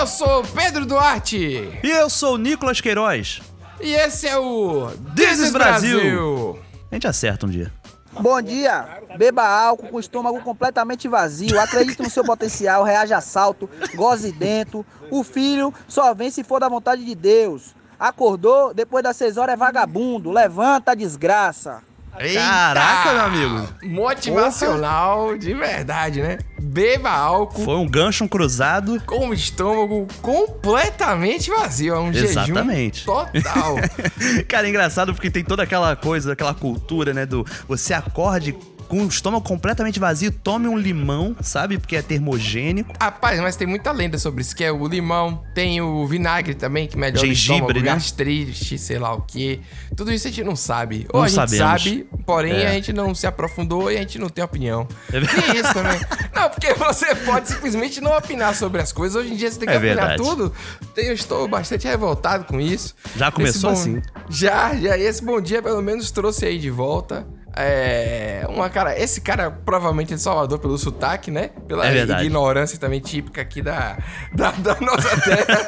Eu sou Pedro Duarte. E eu sou o Nicolas Queiroz. E esse é o This is Brasil. Brasil. A gente acerta um dia. Bom dia. Beba álcool com o estômago completamente vazio. Acredite no seu potencial, reaja salto, goze dentro. O filho só vem se for da vontade de Deus. Acordou, depois das seis horas é vagabundo. Levanta, desgraça. Eita! Caraca, meu amigo. Motivacional de verdade, né? Beba álcool Foi um gancho um cruzado. com o estômago completamente vazio. É um Exatamente. total. Cara, é engraçado porque tem toda aquela coisa, aquela cultura, né? Do você acorde com o estômago completamente vazio, tome um limão, sabe? Porque é termogênico. Rapaz, mas tem muita lenda sobre isso, que é o limão, tem o vinagre também, que melhora Gengibre, o estômago, né? gastrite, sei lá o quê. Tudo isso a gente não sabe. Ou Não a gente sabemos. sabe, porém É. a gente não se aprofundou e a gente não tem opinião. É Tem isso também. Não, porque você pode simplesmente não opinar sobre as coisas. Hoje em dia você tem que É opinar verdade. tudo. Eu estou bastante revoltado com isso. Já começou Esse assim. Já, já. E esse bom dia pelo menos trouxe aí de volta. É. Uma cara. Esse cara provavelmente é de Salvador pelo sotaque, né? Pela É ignorância também típica aqui da, da, da nossa terra.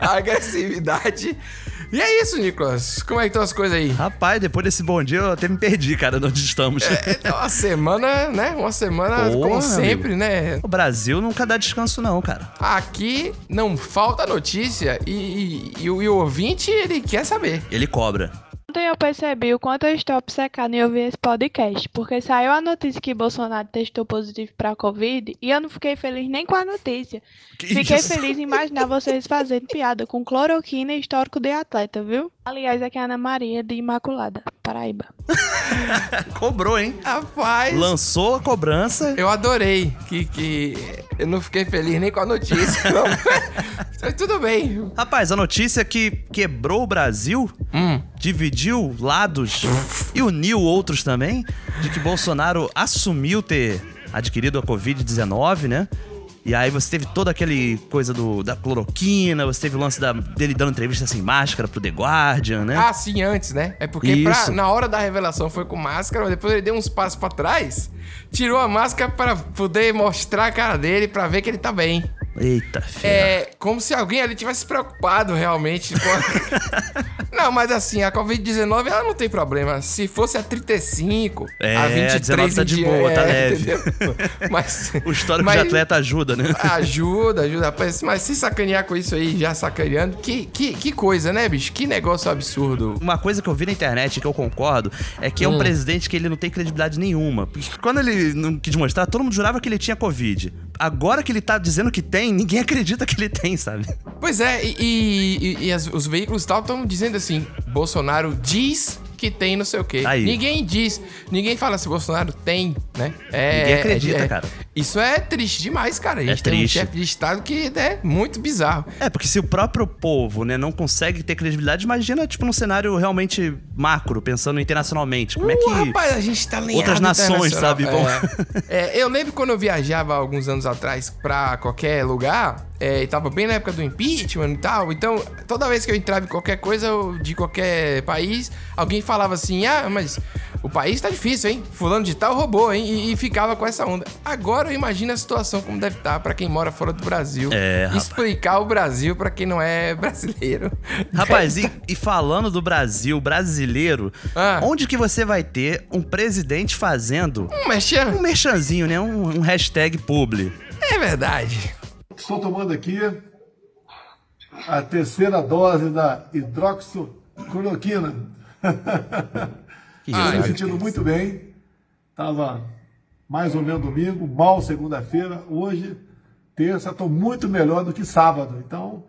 a, a agressividade. E é isso, Nicolas. Como é que estão as coisas aí? Rapaz, depois desse bom dia eu até me perdi, cara, de onde estamos. É uma semana, né? Uma semana, Porra, como sempre, amigo. né? O Brasil nunca dá descanso, não, cara. Aqui não falta notícia e, e- e o, e o ouvinte, ele quer saber. Ele cobra. Ontem eu percebi o quanto eu estou obcecado em ouvir esse podcast, porque saiu a notícia que Bolsonaro testou positivo para a Covid e eu não fiquei feliz nem com a notícia. Que Fiquei isso? feliz em imaginar vocês fazendo piada com cloroquina e histórico de atleta, viu? Aliás, aqui é a Ana Maria de Imaculada, Paraíba. Cobrou, hein? Rapaz. Lançou a cobrança. Eu adorei que, que eu não fiquei feliz nem com a notícia. não. Mas tudo bem. Rapaz, a notícia que quebrou o Brasil, Hum. dividiu lados e uniu outros também, de que Bolsonaro assumiu ter adquirido a Covid-19, né? E aí você teve toda aquele coisa do, da cloroquina, você teve o lance da- dele dando entrevista sem máscara pro The Guardian, né? Ah, sim, antes, né? É porque pra- na hora da revelação foi com máscara, mas depois ele deu uns passos pra trás, tirou a máscara pra poder mostrar a cara dele pra ver que ele tá bem. Eita, fera. É como se alguém ali tivesse preocupado realmente com a... Não, mas assim, a Covid-19 ela não tem problema. Se fosse a 35, É, a a 23 19 tá de boa, tá é, leve. entendeu? Mas, O histórico mas- de atleta ajuda, né? Ajuda, ajuda. Rapaz, Mas se sacanear com isso aí, já sacaneando, que, que, que coisa, né, bicho? Que negócio absurdo. Uma coisa que eu vi na internet que eu concordo é que é um presidente que ele não tem credibilidade nenhuma. Porque quando ele não quis mostrar, todo mundo jurava que ele tinha Covid. Agora que ele tá dizendo que tem, ninguém acredita que ele tem, sabe? Pois é, e, e- e- e as- os veículos e tal estão dizendo assim: Bolsonaro diz que tem não sei o quê. Aí. Ninguém diz, ninguém fala se Bolsonaro tem, né? É, Ninguém acredita, é- cara. Isso é triste demais, cara. A gente É tem um chefe de Estado que é muito bizarro. É, porque se o próprio povo, né, não consegue ter credibilidade, imagina, tipo, num cenário realmente macro, pensando internacionalmente. Como é que. Uh, rapaz, a gente tá outras nações, sabe, vão- É. É, eu lembro quando eu viajava alguns anos atrás pra qualquer lugar, é, e tava bem na época do impeachment e tal, então toda vez que eu entrava em qualquer coisa de qualquer país, alguém falava assim, ah, mas o país tá difícil, hein? Fulano de tal roubou, hein? E, e ficava com essa onda. Agora eu imagino a situação como deve estar pra quem mora fora do Brasil. É, rapaz. Explicar o Brasil pra quem não é brasileiro. Rapaz, e, e falando do Brasil brasileiro, Ah. onde que você vai ter um presidente fazendo Um mexer. um merchanzinho, né? Um, um hashtag publi. É verdade. Estou tomando aqui a terceira dose da hidroxicloroquina. Que Estou me sentindo muito bem. Estava mais ou menos domingo, mal segunda-feira. Hoje, terça, estou muito melhor do que sábado. Então,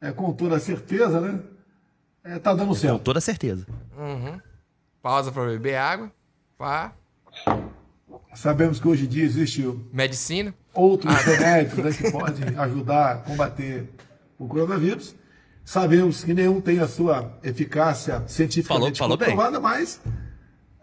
é, com toda certeza, né? Está dando Com certo. toda certeza. Pausa pra beber água. Pá. Sabemos que hoje em dia existe Medicina. outros remédios né, que podem ajudar a combater o coronavírus. Sabemos que nenhum tem a sua eficácia cientificamente Falou- falou bem. comprovada, mas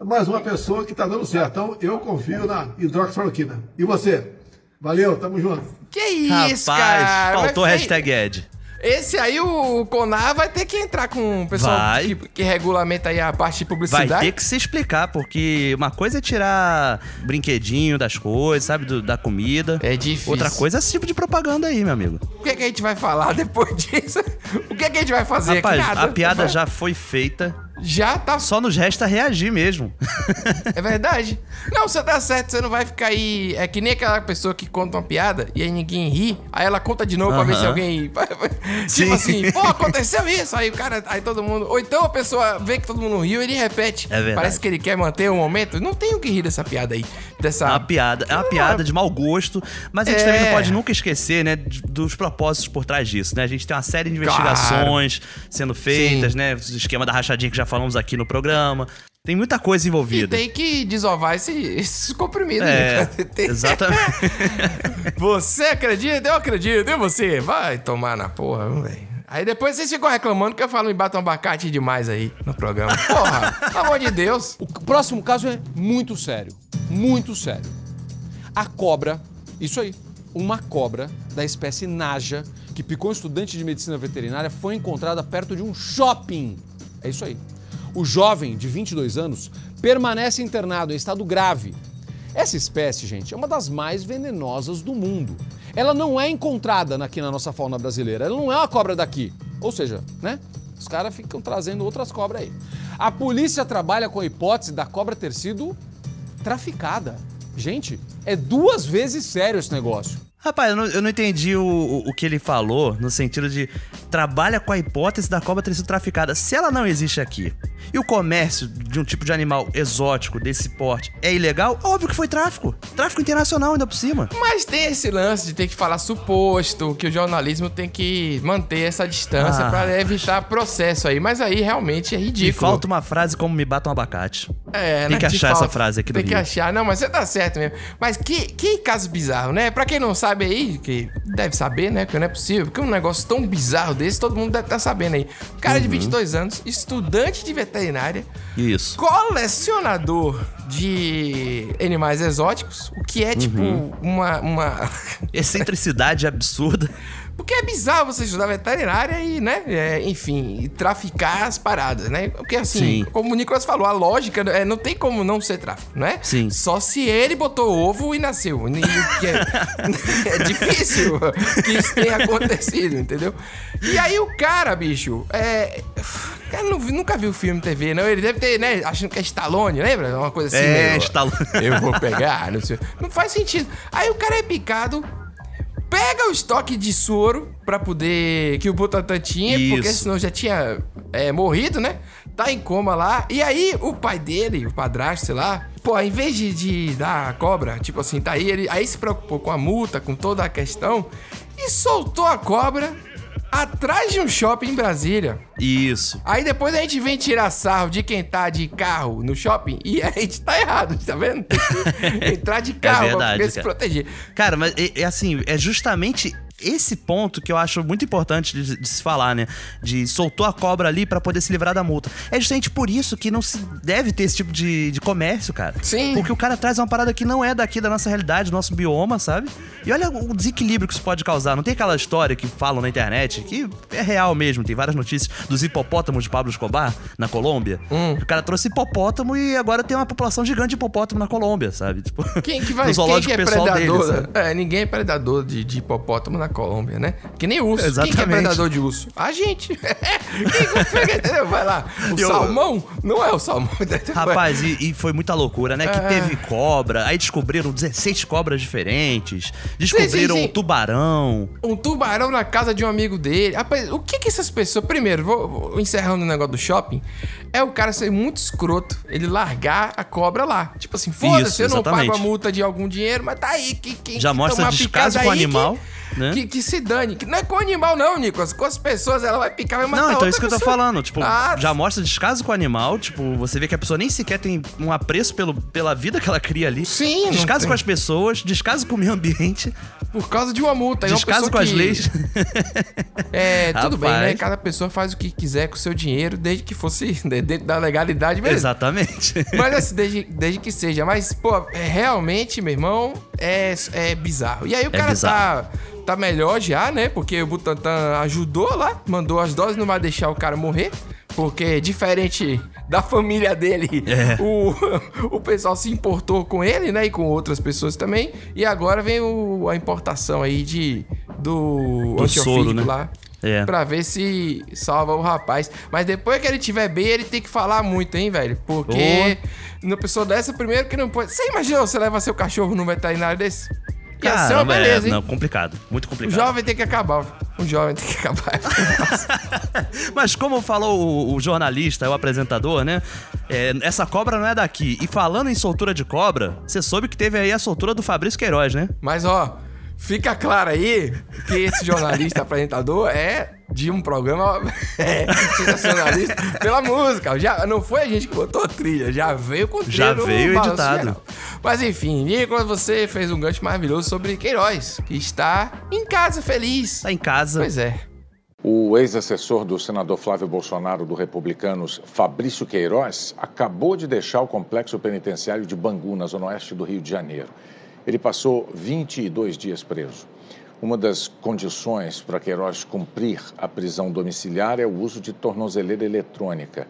mais uma pessoa que está dando certo. Então, eu confio na hidroxicloroquina. E você? Valeu, tamo junto. Que isso, Rapaz, cara? faltou Mas, hashtag Ed. Esse aí, o Conar vai ter que entrar com o pessoal Vai. que, que regulamenta aí a parte de Vai publicidade. ter que se explicar, porque uma coisa é tirar brinquedinho das coisas, sabe? do- da comida. É difícil. Outra coisa é esse tipo de propaganda aí, meu amigo. O que, é que a gente vai falar depois disso? O que, é que a gente vai fazer Rapaz, a piada já foi feita. Já tá Só nos resta reagir mesmo. É verdade. Não, você tá certo, você não vai ficar aí. É que nem aquela pessoa que conta uma piada e aí ninguém ri, aí ela conta de novo pra ver se alguém. Sim. tipo assim, pô, aconteceu isso. Aí o cara. Aí todo mundo. Ou então a pessoa vê que todo mundo riu e ele repete. É verdade. Parece que ele quer manter o momento. Não tem o que rir dessa piada aí. Dessa. É uma piada, é uma piada de mau gosto, mas a gente É. também não pode nunca esquecer, né, dos propósitos por trás disso, né? A gente tem uma série de investigações sendo feitas, né? O esquema da rachadinha que já falamos aqui no programa. Tem muita coisa E envolvida. tem que desovar esse, esses comprimidos. É, né? Exatamente. Você acredita? Eu acredito. E você? Vai tomar na porra, velho. Aí depois vocês ficam reclamando que eu falo me batam abacate demais aí no programa. Porra, pelo amor de Deus. O próximo caso é muito sério. Muito sério. A cobra, isso aí, uma cobra da espécie Naja, que picou um estudante de medicina veterinária, foi encontrada perto de um shopping. É isso aí. O jovem, de 22 anos, permanece internado em estado grave. Essa espécie, gente, é uma das mais venenosas do mundo. Ela não é encontrada aqui na nossa fauna brasileira. Ela não é uma cobra daqui. Ou seja, né? Os caras ficam trazendo outras cobras aí. A polícia trabalha com a hipótese da cobra ter sido traficada. Gente, é duas vezes sério esse negócio. Rapaz, eu não, eu não entendi o, o, o que ele falou no sentido de trabalha com a hipótese da cobra ter sido traficada. Se ela não existe aqui e o comércio de um tipo de animal exótico desse porte é ilegal, óbvio que foi tráfico. Tráfico internacional ainda por cima. Mas tem esse lance de ter que falar suposto, que o jornalismo tem que manter essa distância Ah. pra evitar processo aí. Mas aí realmente é E ridículo. falta uma frase como me bata um abacate. É, Tem né? que achar essa falta. frase aqui do Tem que Rio. achar. Não, mas você tá certo mesmo. Mas que, que caso bizarro, né? Pra quem não sabe aí, que deve saber, né? Que não é possível. Porque um negócio tão bizarro desse, todo mundo deve estar sabendo aí. Um cara Uhum. de 22 anos, estudante de veterinária, Isso. colecionador de animais exóticos, o que é tipo Uhum. uma, uma. Excentricidade absurda. Porque é bizarro você estudar veterinária e, né, é, enfim, e traficar as paradas, né? Porque assim, Sim. como o Nicolas falou, a lógica é, não tem como não ser tráfico, né? Sim. Só se ele botou ovo e nasceu. E, é, é difícil que isso tenha acontecido, entendeu? E aí o cara, bicho, é. O cara não, nunca viu filme TV, não. Ele deve ter, né? Achando que é Stallone, lembra? Uma coisa assim. É, meio, Stallone. Eu vou pegar, não sei. Não faz sentido. Aí o cara é picado, pega o estoque de soro pra poder. que o Butantan tinha, porque Isso. senão já tinha é, morrido, né? Tá em coma lá. E aí o pai dele, o padrasto, sei lá, pô, em vez de, de dar a cobra, tipo assim, tá aí, ele aí se preocupou com a multa, com toda a questão, e soltou a cobra atrás de um shopping em Brasília. Isso. Aí depois a gente vem tirar sarro de quem tá de carro no shopping e a gente tá errado, tá vendo? Entrar de carro pra verdade, poder se proteger. Cara, mas é, é assim, é justamente esse ponto que eu acho muito importante de, de se falar, né? De soltou a cobra ali pra poder se livrar da multa. É justamente por isso que não se deve ter esse tipo de, de comércio, cara. Sim. Porque o cara traz uma parada que não é daqui da nossa realidade, do nosso bioma, sabe? E olha o desequilíbrio que isso pode causar. Não tem aquela história que falam na internet, que é real mesmo, tem várias notícias dos hipopótamos de Pablo Escobar, na Colômbia. Hum. O cara trouxe hipopótamo e agora tem uma população gigante de hipopótamo na Colômbia, sabe? Tipo, Quem que vai no quem que é predador? sabe? é, ninguém é predador de, de hipopótamo na Colômbia, né? Que nem urso. Quem é Exatamente. predador de urso? A gente. Quem entendeu? Vai lá. O Eu- salmão não é o salmão. Rapaz, e, e foi muita loucura, né? Que É. teve cobra, aí descobriram 16 cobras diferentes, descobriram sim, sim. um tubarão. um tubarão na casa de um amigo dele. Rapaz, o que que essas pessoas. Primeiro, vou, vou encerrando o negócio do shopping. É o cara ser muito escroto, ele largar a cobra lá. Tipo assim, foda-se, eu não exatamente. pago a multa de algum dinheiro, mas tá aí. Que, quem Já que mostra descaso com o animal, que, né? Que, que se dane. Que não é com o animal, não, Nicolas. Com as pessoas, ela vai picar, vai matar Não, então é isso que eu tô pessoa. falando. Tipo, Ah, já mostra descaso com o animal. Tipo, você vê que a pessoa nem sequer tem um apreço pelo, pela vida que ela cria ali. Sim, Descaso com as pessoas, descaso com o meio ambiente, Por causa de uma multa. É uma descaso pessoa com as que- leis. É, tudo bem, Rapaz. né? Cada pessoa faz o que quiser com o seu dinheiro, desde que fosse dentro da legalidade, beleza. Exatamente. Mas assim, desde, desde que seja. Mas, pô, é, realmente, meu irmão, é, é bizarro. E aí o É cara bizarro. tá, tá melhor já, né? Porque o Butantan ajudou lá, mandou as doses, não vai deixar o cara morrer. Porque diferente da família dele, É. o, o pessoal se importou com ele, né? E com outras pessoas também. E agora vem o- a importação aí de do, Do soro, né? lá. É. Pra ver se salva o rapaz. Mas depois que ele tiver bem, ele tem que falar muito, hein, velho? Porque uma pessoa dessa, primeiro que não pode. Você imaginou você leva seu cachorro num veterinário desse? Ia ser uma é, beleza, hein? não, complicado. Muito O complicado. jovem tem que acabar. O jovem tem que acabar. Mas como falou o, o jornalista, o apresentador, né? é, essa cobra não é daqui. E falando em soltura de cobra, você soube que teve aí a soltura do Fabrício Queiroz, né? Mas, ó, fica claro aí que esse jornalista apresentador é de um programa é, sensacionalista pela música. Já, não foi a gente que botou a trilha, já veio com trilha Já no veio Balanço editado. Geral. Mas enfim, Nicolas, você fez um gancho maravilhoso sobre Queiroz, que está em casa feliz. Tá em casa. Pois é. O ex-assessor do senador Flávio Bolsonaro do Republicanos, Fabrício Queiroz, acabou de deixar o complexo penitenciário de Bangu, na zona oeste do Rio de Janeiro. Ele passou 22 dias preso. Uma das condições para Queiroz cumprir a prisão domiciliar é o uso de tornozeleira eletrônica.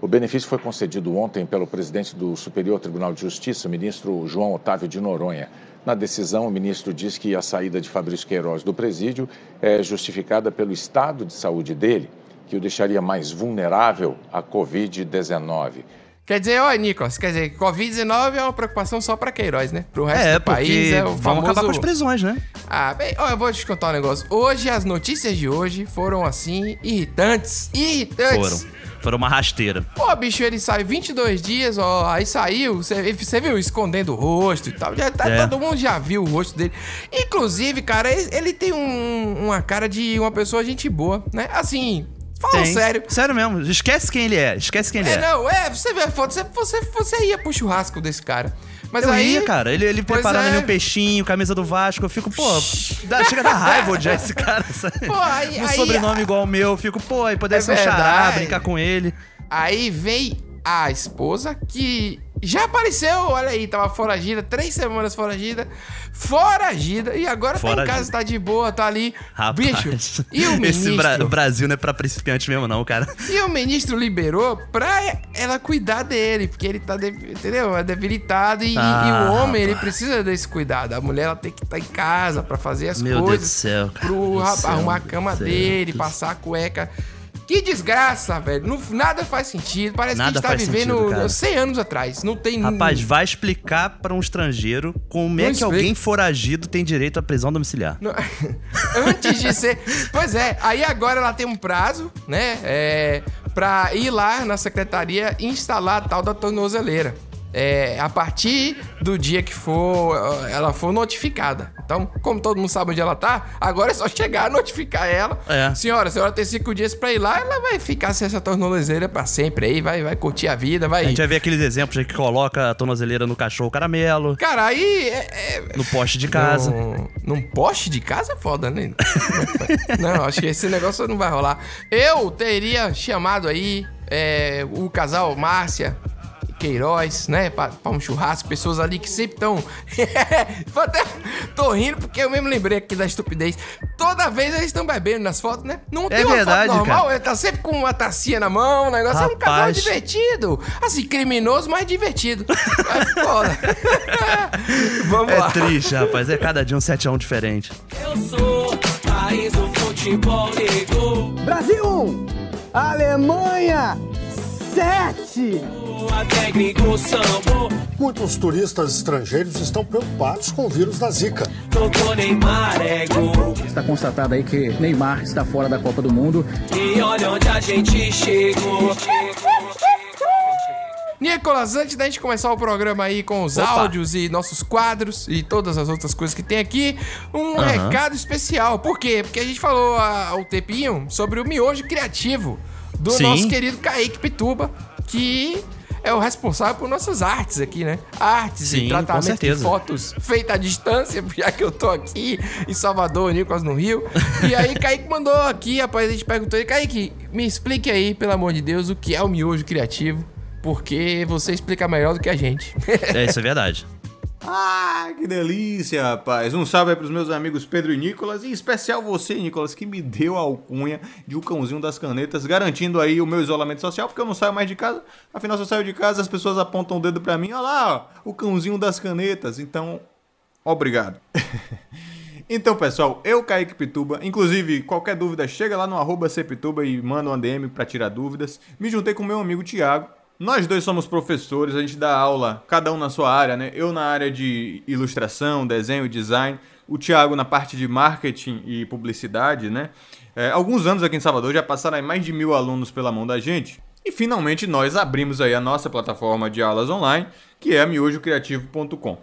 O benefício foi concedido ontem pelo presidente do Superior Tribunal de Justiça, ministro João Otávio de Noronha. Na decisão, o ministro diz que a saída de Fabrício Queiroz do presídio é justificada pelo estado de saúde dele, que o deixaria mais vulnerável à Covid-19. Quer dizer, ó, Nicolas, quer dizer, Covid-19 é uma preocupação só pra Queiroz, né? Pro resto É, do país é o vamos famoso... acabar com as prisões, né? Ah, bem, ó, eu vou te contar um negócio. Hoje, as notícias de hoje foram, assim, irritantes. Irritantes. Foram. Foram uma rasteira. Pô, bicho, ele sai 22 dias, ó, aí saiu, você viu, escondendo o rosto e tal. Já tá, É. Todo mundo já viu o rosto dele. Inclusive, cara, ele, ele tem um- uma cara de uma pessoa gente boa, né? Assim, falando Tem. sério. Sério mesmo. Esquece quem ele é. Esquece quem ele É, é. não, é, você vê a foto, você, você, você ia pro churrasco desse cara. Mas Eu aí. ia, cara. Ele, ele preparando é. ali um peixinho, camisa do Vasco. Eu fico, pô, dá- chega da raiva odiar esse cara. Sabe? Pô, aí- um aí- sobrenome igual ao meu. Eu fico, pô, aí poderia É ser um xará, brincar com ele. Aí vem a esposa que já apareceu, olha aí, tava foragida, três semanas foragida, foragida, e agora tá em casa, tá de boa, tá ali. Rapaz. Bicho, e o Esse ministro? Bra- Brasil não é pra principiante mesmo, não, cara. E o ministro liberou pra ela cuidar dele, porque ele tá, de- entendeu? É debilitado e, e Ah, o homem, ele rapaz. precisa desse cuidado. A mulher, ela tem que estar em casa pra fazer as Meu Deus coisas. do céu, cara. Pro Meu Deus do céu, arrumar a cama dele, passar a cueca. Que desgraça, velho. Não- nada faz sentido. Parece Nada que a gente tá vivendo sentido, cara. 100 anos atrás. Não tem... Rapaz, vai explicar pra um estrangeiro como é que explica. alguém foragido tem direito à prisão domiciliar. Não- Antes de ser. Pois é, aí agora ela tem um prazo, né? É, pra ir lá na secretaria e instalar a tal da tornozeleira. É, a partir do dia que for ela for notificada. Então, como todo mundo sabe onde ela tá, agora é só chegar, notificar ela. É. Senhora, a senhora tem cinco dias pra ir lá, ela vai ficar sem essa tornozeleira pra sempre aí, vai, vai curtir a vida, vai. A gente vai ver aqueles exemplos aí que coloca a tornozeleira no cachorro caramelo, Cara, aí é- é, no poste de casa. num, num poste de casa é foda, né? não, acho que esse negócio não vai rolar. Eu teria chamado aí é, o casal Márcia Queiroz, né? Pra, pra um churrasco, pessoas ali que sempre estão. Tô rindo porque eu mesmo lembrei aqui da estupidez. Toda vez eles estão bebendo nas fotos, né? Não tem uma verdade, foto normal, cara. ele tá sempre com uma tacinha na mão, o negócio é um casal Rapaz. divertido. Assim, criminoso, mas divertido. É foda. Vamos É lá. triste, rapaz. É cada dia um 7x1 diferente. Eu sou país do futebol negro. Brasil 1, Alemanha 7. Muitos turistas estrangeiros estão preocupados com o vírus da Zika. É gol. Está constatado aí que Neymar está fora da Copa do Mundo. E olha onde a gente chegou. Nicolas, antes da gente começar o programa aí com os Opa. áudios e nossos quadros e todas as outras coisas que tem aqui, um Aham. recado especial. Por quê? Porque a gente falou há um tempinho sobre o miojo criativo do Sim. nosso querido Kaique Pituba, que é o responsável por nossas artes aqui, né? Artes Sim, e tratamento de fotos feitas à distância, já que eu tô aqui em Salvador, Nicolas no Rio. E aí, Kaique mandou aqui, rapaz, a gente perguntou ele, Kaique, me explique aí, pelo amor de Deus, o que é o miojo criativo, porque você explica melhor do que a gente. É, isso é verdade. Ah, que delícia, rapaz. Um salve aí pros meus amigos Pedro e Nicolas, e em especial você, Nicolas, que me deu a alcunha de o cãozinho das canetas, garantindo aí o meu isolamento social, porque eu não saio mais de casa. Afinal, se eu saio de casa, as pessoas apontam o dedo pra mim, olha lá, ó, o cãozinho das canetas. Então, obrigado. Então, pessoal, eu, Kaique Pituba, inclusive, qualquer dúvida, chega lá no arroba Cepituba e manda um DM pra tirar dúvidas. Me juntei com meu amigo Thiago. Nós dois somos professores, a gente dá aula, cada um na sua área, né? Eu na área de ilustração, desenho e design, o Thiago na parte de marketing e publicidade, né? É, alguns anos aqui em Salvador já passaram mais de mil alunos pela mão da gente. E finalmente nós abrimos aí a nossa plataforma de aulas online, que é a miojocreativo.com.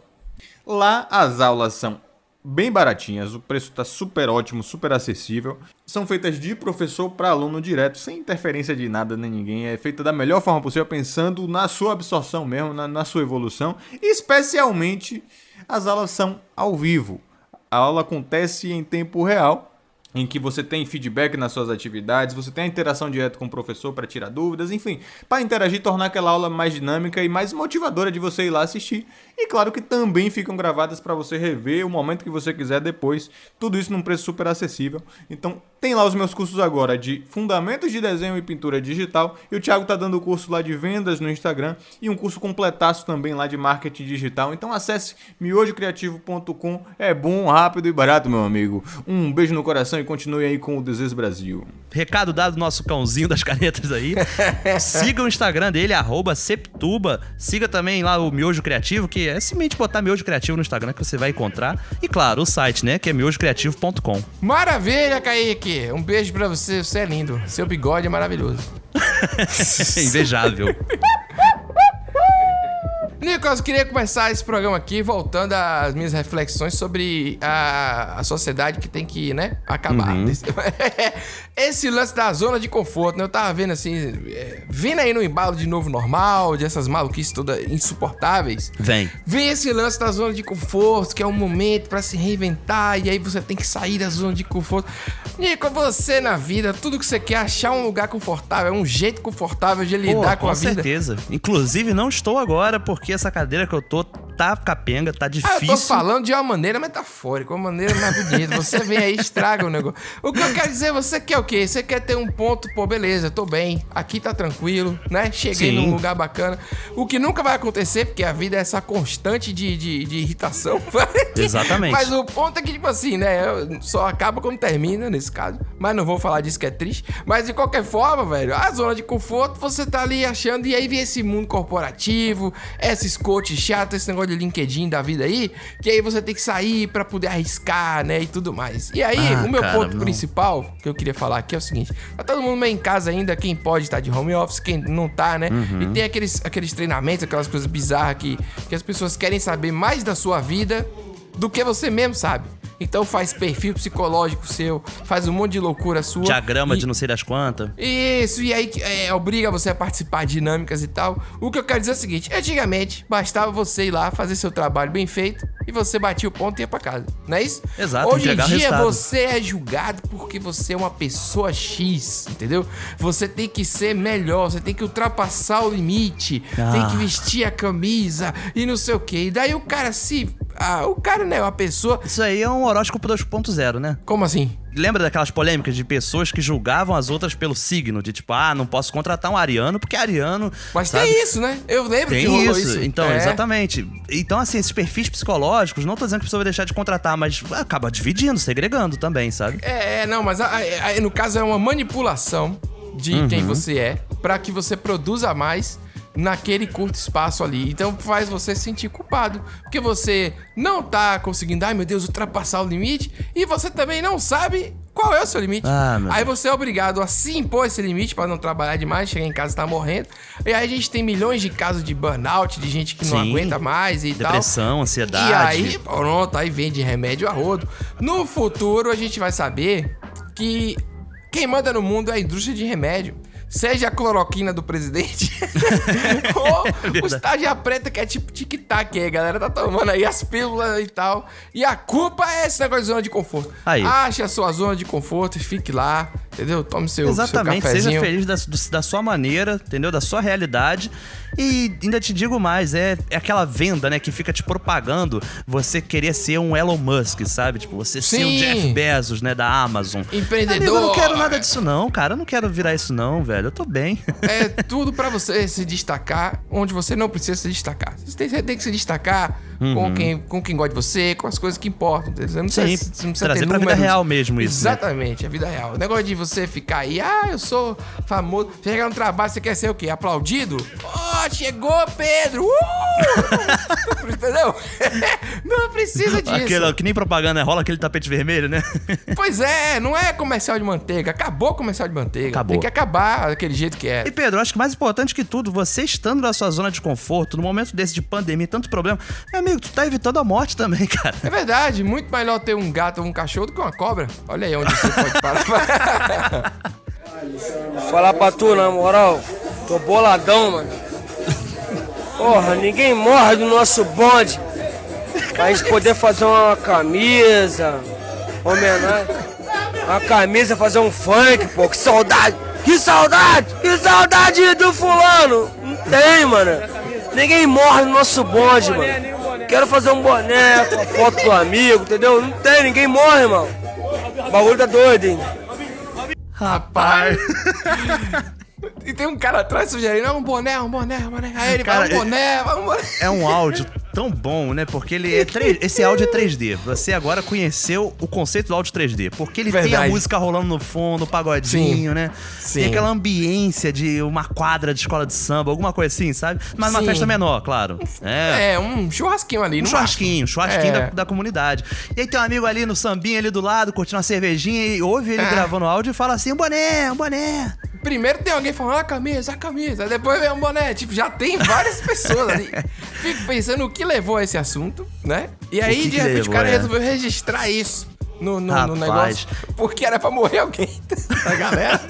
Lá as aulas são bem baratinhas, o preço está super ótimo, super acessível. São feitas de professor para aluno direto, sem interferência de nada nem ninguém. É feita da melhor forma possível, pensando na sua absorção mesmo, na, na sua evolução. Especialmente as aulas são ao vivo. A aula acontece em tempo real em que você tem feedback nas suas atividades, você tem a interação direta com o professor para tirar dúvidas, enfim, para interagir, tornar aquela aula mais dinâmica e mais motivadora de você ir lá assistir. E claro que também ficam gravadas para você rever o momento que você quiser depois. Tudo isso num preço super acessível. Então, tem lá os meus cursos agora de Fundamentos de Desenho e Pintura Digital. E o Thiago tá dando o curso lá de vendas no Instagram e um curso completaço também lá de marketing digital. Então, acesse miojocreativo.com. É bom, rápido e barato, meu amigo. Um beijo no coração e continue aí com o Desejo Brasil. Recado dado do nosso cãozinho das canetas aí. Siga o Instagram dele, arroba Septuba. Siga também lá o Miojo Criativo, que é simplesmente botar Miojo Criativo no Instagram que você vai encontrar. E claro, o site, né, que é miojocreativo.com. Maravilha, Kaique! Um beijo pra você, você é lindo. Seu bigode é maravilhoso. Invejável. Nicolas, eu queria começar esse programa aqui voltando às minhas reflexões sobre a, a sociedade que tem que, né, acabar. Esse lance da zona de conforto, né? Eu tava vendo assim, é, vindo aí no embalo de novo normal, dessas maluquices todas insuportáveis. Vem. Vem esse lance da zona de conforto, que é um momento pra se reinventar, e aí você tem que sair da zona de conforto. Nico, você na vida, tudo que você quer é achar um lugar confortável, é um jeito confortável de lidar Pô, com a vida. certeza. Inclusive, não estou agora, porque essa cadeira que eu tô tá capenga, tá Ah, difícil. eu tô falando de uma maneira metafórica, uma maneira mais bonita. Você vem aí e estraga o negócio. O que eu quero dizer, você quer o quê? Você quer ter um ponto, pô, beleza, tô bem, aqui tá tranquilo, né? Cheguei Sim. num lugar bacana. O que nunca vai acontecer, porque a vida é essa constante de, de, de irritação. Exatamente. Mas o ponto é que, tipo assim, né? Só acaba quando termina, nesse caso. Mas não vou falar disso que é triste. Mas de qualquer forma, velho, a zona de conforto, você tá ali achando, e aí vem esse mundo corporativo, esses coaches chatos, esse negócio de LinkedIn da vida aí, que aí você tem que sair pra poder arriscar, né? E tudo mais. E aí, Ah, o meu cara, ponto não. principal que eu queria falar aqui é o seguinte: tá todo mundo meio em casa ainda, quem pode estar de home office, quem não tá, né? Uhum. E tem aqueles, aqueles treinamentos, aquelas coisas bizarras que, que as pessoas querem saber mais da sua vida do que você mesmo sabe. Então faz perfil psicológico seu, faz um monte de loucura sua. Diagrama e- de não sei das quantas. isso, e aí é, obriga você a participar de dinâmicas e tal. O que eu quero dizer é o seguinte: antigamente bastava você ir lá fazer seu trabalho bem feito e você batia o ponto e ia pra casa, não é isso? Exato, Hoje em dia você é julgado porque você é uma pessoa X, entendeu? Você tem que ser melhor, você tem que ultrapassar o limite, tem Ah. que vestir a camisa e não sei o que. E daí o cara se. Ah, o cara, né, uma pessoa. Isso aí é um horóscopo 2.0, né? Como assim? Lembra daquelas polêmicas de pessoas que julgavam as outras pelo signo? De tipo, ah, não posso contratar um ariano porque ariano. Mas sabe? tem isso, né? Eu lembro que Tem rolou isso. isso. Então, É. exatamente. Então, assim, esses perfis psicológicos, não tô dizendo que a pessoa vai deixar de contratar, mas acaba dividindo, segregando também, sabe? É, é, não, mas a- a- a- no caso é uma manipulação de Uhum. quem você é pra que você produza mais naquele curto espaço ali. Então faz você se sentir culpado, porque você não tá conseguindo, ai meu Deus, ultrapassar o limite e você também não sabe qual é o seu limite. Ah, aí você é obrigado a se impor esse limite pra não trabalhar demais, chegar em casa e tá morrendo. E aí a gente tem milhões de casos de burnout, de gente que não Sim. aguenta mais e tal. Depressão, ansiedade. E aí, pronto, aí vende remédio a rodo. No futuro, a gente vai saber que quem manda no mundo é a indústria de remédio. Seja a cloroquina do presidente ou o verdade. estágia preta que é tipo tic-tac aí, a galera tá tomando aí as pílulas e tal. E a culpa é esse negócio de zona de conforto. Aí. Ache a sua zona de conforto e fique lá, entendeu? Tome seu, Exatamente, seu seja feliz da, da sua maneira, entendeu? Da sua realidade. E ainda te digo mais, é, é aquela venda, né, que fica te propagando você querer ser um Elon Musk, sabe? Tipo, você ser o Sim. Jeff Bezos, né, da Amazon. Empreendedor. Amigo, eu não quero nada disso não, cara. Eu não quero virar isso não, velho. Eu tô bem. É tudo pra você se destacar onde você não precisa se destacar. Você tem, você tem que se destacar com, quem, com quem gosta de você, com as coisas que importam. Você não precisa, Sim, você não precisa trazer pra vida real mesmo isso, né? Exatamente, a vida real. O negócio de você ficar aí, ah, eu sou famoso. Chegar no trabalho, você quer ser o quê? Aplaudido? Ó, chegou, Pedro! Uh! Entendeu? não precisa disso. Aquele, que nem propaganda rola aquele tapete vermelho, né? Pois é, não é comercial de manteiga. Acabou o comercial de manteiga. Acabou. Tem que acabar daquele jeito que é. E Pedro, acho que mais importante que tudo, você estando na sua zona de conforto, no momento desse de pandemia, tanto problema, meu amigo, tu tá evitando a morte também, cara. É verdade, muito melhor ter um gato ou um cachorro do que uma cobra. Olha aí onde você pode parar. Falar pra tu, na moral, tô boladão, mano. Porra, ninguém morre do nosso bonde. Pra gente poder fazer uma camisa, homenagem. Uma camisa, fazer um funk, pô, que saudade! Que saudade! Que saudade do fulano! Não tem, mano. Ninguém morre no nosso bonde, mano. Quero fazer um boné com a foto do amigo, entendeu? Não tem, ninguém morre, mano. O bagulho tá doido, hein? Rapaz. E tem um cara atrás sugerindo, "Ah, um boné, um boné, um boné. Aí ele Cara, vai, um boné, vai, um boné. É um áudio tão bom, né? Porque ele é 3... esse áudio é 3D. Você agora conheceu o conceito do áudio 3D, porque ele tem a Verdade. música rolando no fundo, o pagodinho, Sim. né? Sim. Tem aquela ambiência de uma quadra de escola de samba, alguma coisa assim, sabe? Mas numa Sim. festa menor, claro. É. É, um churrasquinho ali, Um churrasquinho, churrasquinho É. da, da comunidade. E aí tem um amigo ali no sambinha ali do lado, curtindo uma cervejinha e ouve ele É. gravando áudio e fala assim: um boné, um boné. Primeiro tem alguém falando, ah, a camisa, a camisa. Depois vem um boné. Tipo, já tem várias pessoas ali. Fico pensando o que levou a esse assunto, né? E aí, que de que repente, levou, o cara é? resolveu registrar isso no, no, no negócio. Porque era pra morrer alguém da galera.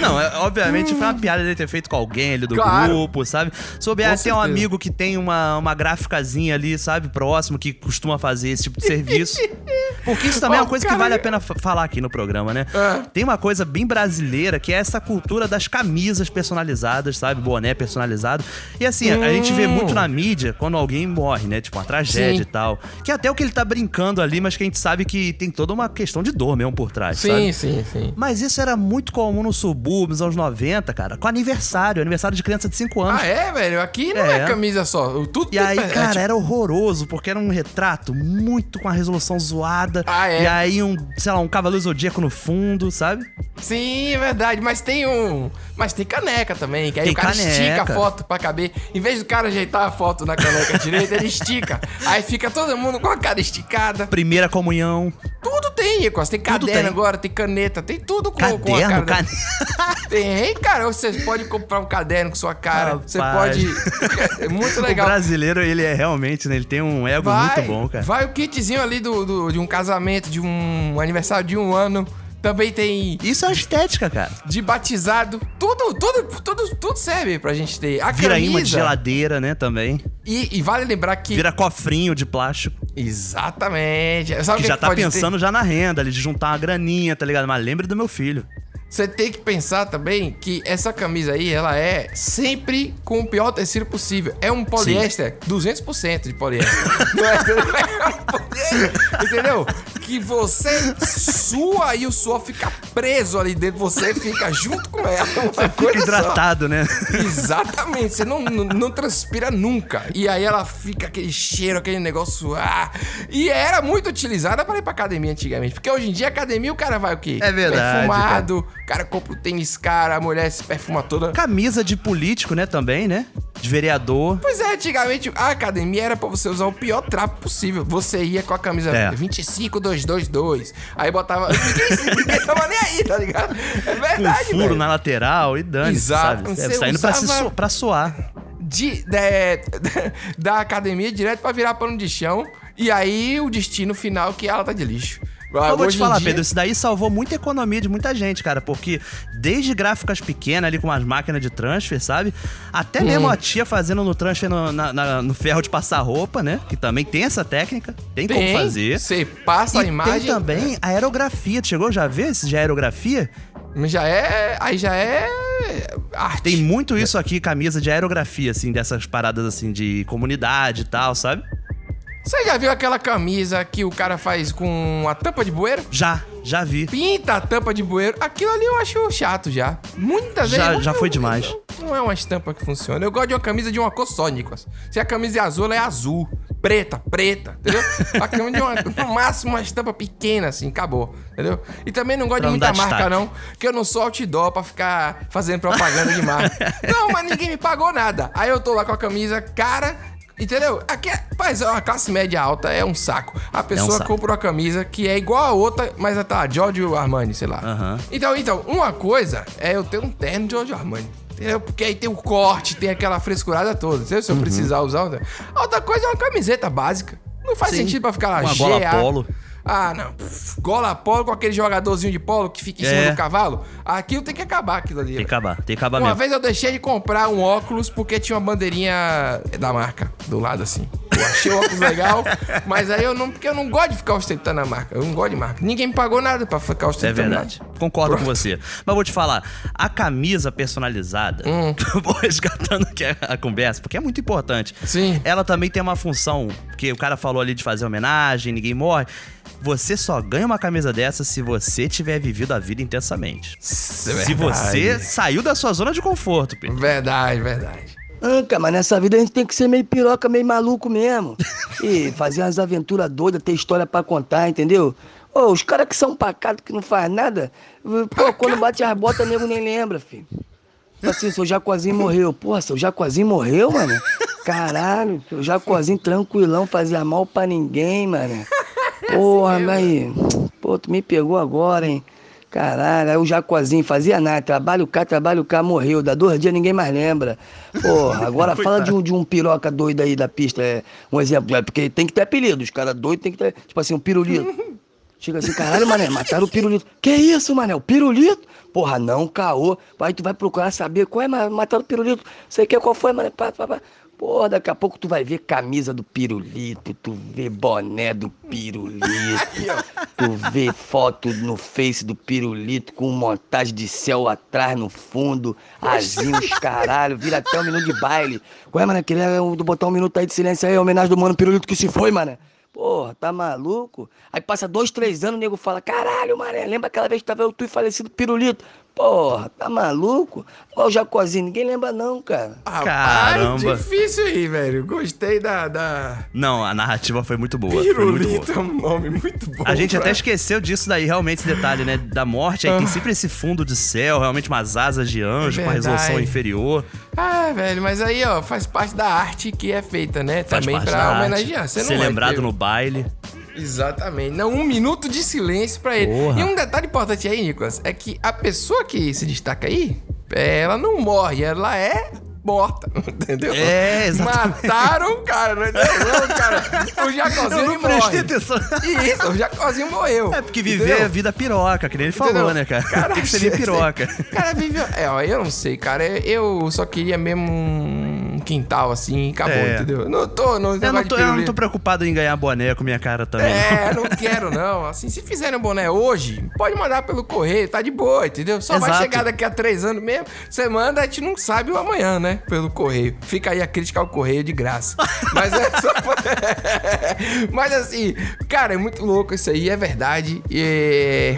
Não, é- obviamente foi uma piada ele ter feito com alguém ali do Claro. grupo, sabe? Sobre Com ah, um amigo que tem uma, uma gráficazinha ali, sabe, próximo, que costuma fazer esse tipo de serviço. Porque isso também é uma coisa que vale a pena fa- falar aqui no programa, né? É. Tem uma coisa bem brasileira que é essa cultura das camisas personalizadas, sabe? Boné personalizado. E assim, a- a gente vê Hum. muito na mídia quando alguém morre, né? Tipo, uma tragédia Sim. e tal. Que é até o que ele tá brincando ali, mas que a gente sabe que tem toda uma questão de dor mesmo por trás, sabe? sim, sim, sim. Mas isso era muito comum no subúrbio, nos anos 90, cara, com aniversário, aniversário de criança de 5 anos. Ah, é, velho? Aqui não é, É. camisa só. Tudo E aí, é, cara, tipo, era horroroso, porque era um retrato muito com a resolução zoada. Ah, é? E aí, um, sei lá, um cavaleiro zodíaco no fundo, sabe? Sim, é verdade. Mas tem um. Mas tem caneca também. Que aí Tem o cara caneca. estica a foto pra caber. Em vez do cara ajeitar a foto na caneca direita, ele estica. Aí fica todo mundo com a cara esticada. Primeira comunhão. Tudo tem, Nicos. Tem Tudo caderno tem. agora, tem caneta, tem tudo com, com a Caderno, cara. cane... Tem, cara. Você pode comprar um caderno com sua cara. Você Rapaz. pode. É muito O legal. brasileiro, ele é realmente, né? Ele tem um ego muito bom, cara. Vai o kitzinho ali do, do- de um casamento, de um aniversário de um ano. Também tem Isso é estética, cara. de batizado. Tudo, tudo, tudo, tudo serve pra gente ter. A Vira camisa. de geladeira, né, também. E, e vale lembrar que. Vira cofrinho de plástico. Exatamente. Sabe Que já que tá pode ter? pensando já na renda, ali, de juntar uma graninha, tá ligado? Mas lembre do meu filho. Você tem que pensar também que essa camisa aí, ela é sempre com o pior tecido possível. É um poliéster, 200% de poliéster. Não é, é um poliéster, entendeu? Que você sua e o suor fica preso ali dentro, você fica junto com ela. Você Fica hidratado, né? Exatamente, você não, não, não transpira nunca. E aí ela fica aquele cheiro, aquele negócio. Ah, e era muito utilizada para ir pra academia antigamente. Porque hoje em dia, academia, o cara vai o quê? É verdade, Perfumado, o cara compra o tênis cara, a mulher se perfuma toda. Camisa de político, né, também, né? De vereador. Pois é, antigamente a academia era pra você usar o pior trapo possível. Você ia com a camisa É. 25222. Aí botava. Ninguém, ninguém tava nem aí, tá ligado? É Com verdade, furo velho. na lateral e dane Exato, sabe? É, saindo pra, se usava- su- pra suar. de, de- da academia direto pra virar pano de chão. E aí o destino final que ela tá de lixo. Eu vou te falar, dia- Pedro, isso daí salvou muita economia de muita gente, cara, porque desde gráficas pequenas ali com as máquinas de transfer, sabe? Até Hum. mesmo a tia fazendo no transfer no, na- na- no ferro de passar roupa, né? Que também tem essa técnica, tem, como Tem, fazer. Você passa a e imagem. tem também a aerografia. Tu chegou já a ver esse de aerografia? Mas Já é. Aí já é é arte. Tem muito isso aqui, camisa de aerografia, assim, dessas paradas assim de comunidade e tal, sabe? Você já viu aquela camisa que o cara faz com a tampa de bueiro? Já, já vi. Pinta a tampa de bueiro. Aquilo ali eu acho chato já. Muitas Já- vezes. já foi demais. Não, não é uma estampa que funciona. Eu gosto de uma camisa de uma cor só, Nicolas. Se a camisa é azul, ela é azul. Preta, preta, entendeu? A camisa de uma, no máximo uma estampa pequena, assim, acabou, entendeu? E também não gosto Pra de muita marca, destaque. não, que eu não sou outdoor pra ficar fazendo propaganda de marca. não, mas ninguém me pagou nada. Aí eu tô lá com a camisa cara. Entendeu? Aqui é, mas a classe média alta é um saco. A pessoa saco. compra uma camisa que é igual a outra, mas ela tá Giorgio Armani, sei lá. Aham. Então, então, uma coisa é eu ter um terno de Giorgio Armani. Entendeu? Porque aí tem o corte, tem aquela frescurada toda. Entendeu? Se eu precisar usar. outra- coisa é uma camiseta básica. Não faz Sim. sentido pra ficar lá. Uma gola GA. polo. Ah, não. Pff, gola polo com aquele jogadorzinho de polo que fica em cima É. do cavalo. Aquilo tem que acabar, aquilo ali. Tem que acabar, tem que acabar Uma mesmo. vez eu deixei de comprar um óculos porque tinha uma bandeirinha da marca do lado assim. Eu achei o óculos legal, mas aí eu não. Porque eu não gosto de ficar ostentando a marca. Eu não gosto de marca. Ninguém me pagou nada pra ficar É ostentando. verdade. nada. Concordo com você. Mas vou te falar, a camisa personalizada, Hum. eu vou resgatando aqui a, a conversa, porque é muito importante. Sim. Ela também tem uma função, que o cara falou ali de fazer homenagem, ninguém morre. Você só ganha uma camisa dessa se você tiver vivido a vida intensamente. Isso é se você saiu da sua zona de conforto, Pedro. Verdade, verdade. Anca, mas nessa vida a gente tem que ser meio piroca, meio maluco mesmo. E fazer umas aventuras doidas, ter história pra contar, entendeu? Ô, os caras que são pacatos, que não faz nada, pô, quando bate as botas, nego nem lembra, filho. Assim, seu Jacozinho morreu. Porra, seu Jacozinho morreu, mano? Caralho, seu Jacozinho tranquilão, fazia mal pra ninguém, mano. Porra, aí. Pô, tu me pegou agora, hein? Caralho, aí o Jacozinho fazia nada, trabalho cá, trabalho cá, morreu. Dá dois dias ninguém mais lembra. Porra, agora fala de um, de um piroca doido aí da pista. É, um exemplo, é porque tem que ter apelido. Os caras doidos tem que ter. Tipo assim, um pirulito. Chega assim, caralho, mané, mataram o pirulito. Que isso, mané? O pirulito? Porra, não, caô. Aí tu vai procurar saber qual é, mataram o pirulito. Você quer qual foi, mané? Pá, pá, pá. Porra, daqui a pouco tu vai ver camisa do pirulito, tu vê boné do pirulito, tu vê foto no Face do pirulito com montagem de céu atrás no fundo, azinho, os caralho, vira até um minuto de baile. Qual é, mané? Queria botar um minuto aí de silêncio aí, homenagem do mano pirulito que se foi, mané. Porra, tá maluco? Aí passa dois, três anos, o nego fala, caralho, mané, lembra aquela vez que tava eu, tu e falecido pirulito? Porra, tá maluco? Olha o Jacozinho, ninguém lembra não, cara. Caramba. difícil aí, velho. Gostei da. da... Não, a narrativa foi muito boa. Foi muito boa. Pirulito é um nome muito bom. A gente até esqueceu disso daí, realmente, esse detalhe, né? Da morte. Aí tem sempre esse fundo de céu, realmente umas asas de anjo com a resolução inferior. Ah, velho, mas aí, ó, faz parte da arte que é feita, né? Faz Também parte pra da arte. homenagear. Você não Ser lembrado ter- no baile. Exatamente. Não, um minuto de silêncio pra ele. Porra. E um detalhe importante aí, Nicolas, é que a pessoa que se destaca aí, é, ela não morre, ela é morta, entendeu? É, exatamente. Mataram o cara, não é não, cara? O Jacozinho Eu não prestei morre. atenção. Isso, o Jacozinho morreu. É porque viver entendeu? é vida piroca, que nem ele falou, Entendeu? né, cara? Cara, tem que ser piroca. Cara, vive. É, ó, eu não sei, cara. Eu só queria mesmo quintal assim e acabou, É. entendeu? Não tô, não, Eu não, tô, eu não tô preocupado em ganhar boné com minha cara também. É, não quero não. Assim, se fizerem um boné hoje, pode mandar pelo correio, tá de boa, entendeu? Só vai Exato. chegar daqui a três anos mesmo. Você manda, a gente não sabe o amanhã, né? Pelo correio. Fica aí a crítica ao correio de graça. Mas é só... Mas assim, cara, é muito louco isso aí, é verdade. E...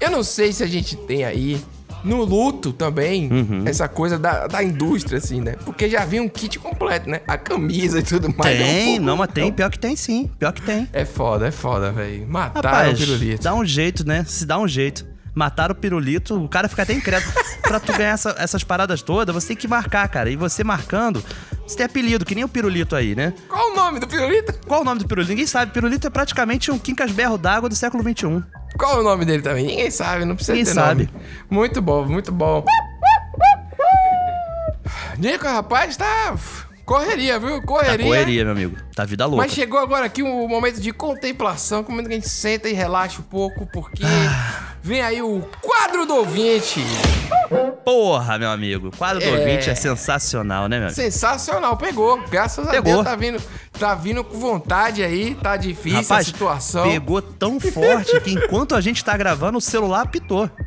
Eu não sei se a gente tem aí. No luto também, Uhum. essa coisa da, da indústria, assim, né? Porque já vinha um kit completo, né? A camisa e tudo mais. É um Tem, pouco- não, mas tem. Pior que tem sim. Pior que tem. É foda, é foda, velho. Mataram Rapaz, o pirulito. dá um jeito, né? Se dá um jeito. Mataram o pirulito, o cara fica até incrédulo. pra tu ganhar essa- essas paradas todas, você tem que marcar, cara. E você marcando, você tem apelido, que nem o pirulito aí, né? Qual o nome do pirulito? Qual o nome do pirulito? Ninguém sabe. Pirulito é praticamente um quincas berro d'água do século XXI. Qual o nome dele também? Ninguém sabe, não precisa Ninguém ter sabe. nome. Muito bom, muito bom. Nico, rapaz, tá correria, viu? Tá Correria. correria, meu amigo. Tá vida louca. Mas chegou agora aqui um momento de contemplação, que é o que a gente senta e relaxa um pouco, porque Ah. Vem aí o quadro do ouvinte. Porra, meu amigo. O quadro do É. ouvinte é sensacional, né, meu amigo? Sensacional, pegou. Graças a Pegou. Deus tá vindo, tá vindo com vontade aí, tá difícil a situação. pegou tão forte que enquanto a gente tá gravando, o celular apitou.